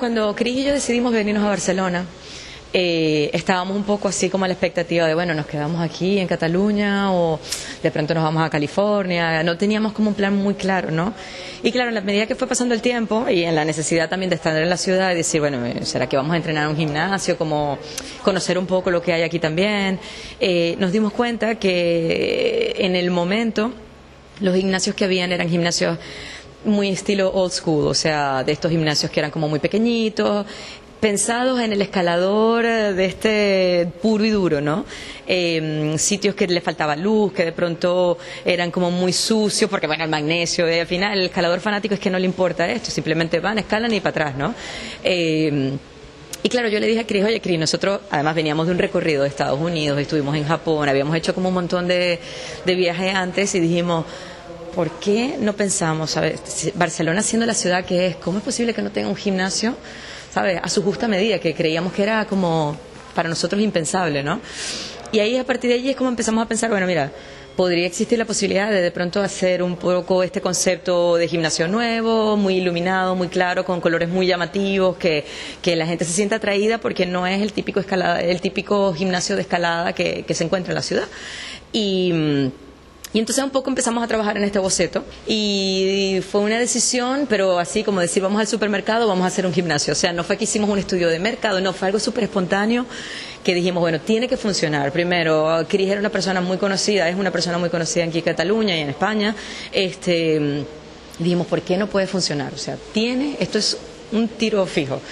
Cuando Cris y yo decidimos venirnos a Barcelona, eh, estábamos un poco así como a la expectativa de, bueno, nos quedamos aquí en Cataluña o de pronto nos vamos a California. No teníamos como un plan muy claro, ¿no? Y claro, en la medida que fue pasando el tiempo y en la necesidad también de estar en la ciudad y decir, bueno, eh, ¿será que vamos a entrenar en un gimnasio? Como conocer un poco lo que hay aquí también. Eh, nos dimos cuenta que en el momento los gimnasios que habían eran gimnasios muy estilo old school, o sea, de estos gimnasios que eran como muy pequeñitos, pensados en el escalador de este puro y duro, ¿no? Eh, sitios que le faltaba luz, que de pronto eran como muy sucios, porque bueno, el magnesio, y al final el escalador fanático es que no le importa esto, simplemente van, escalan y para atrás, ¿no? Eh, y claro, yo le dije a Cris, oye Cris, nosotros además veníamos de un recorrido de Estados Unidos, estuvimos en Japón, habíamos hecho como un montón de, de viajes antes y dijimos, ¿por qué no pensamos, ¿sabes? Barcelona siendo la ciudad que es, ¿cómo es posible que no tenga un gimnasio, ¿sabes? A su justa medida, que creíamos que era como para nosotros impensable, ¿no? Y ahí a partir de allí es como empezamos a pensar, bueno, mira, podría existir la posibilidad de de pronto hacer un poco este concepto de gimnasio nuevo, muy iluminado, muy claro, con colores muy llamativos, que, que la gente se sienta atraída porque no es el típico, escalada, el típico gimnasio de escalada que, que se encuentra en la ciudad. Y mm, y entonces un poco empezamos a trabajar en este boceto y fue una decisión, pero así como decir, vamos al supermercado, vamos a hacer un gimnasio. O sea, no fue que hicimos un estudio de mercado, no, fue algo súper espontáneo que dijimos, bueno, tiene que funcionar. Primero, Cris era una persona muy conocida, es una persona muy conocida aquí en Cataluña y en España. Este, dijimos, ¿por qué no puede funcionar? O sea, tiene, esto es un tiro fijo.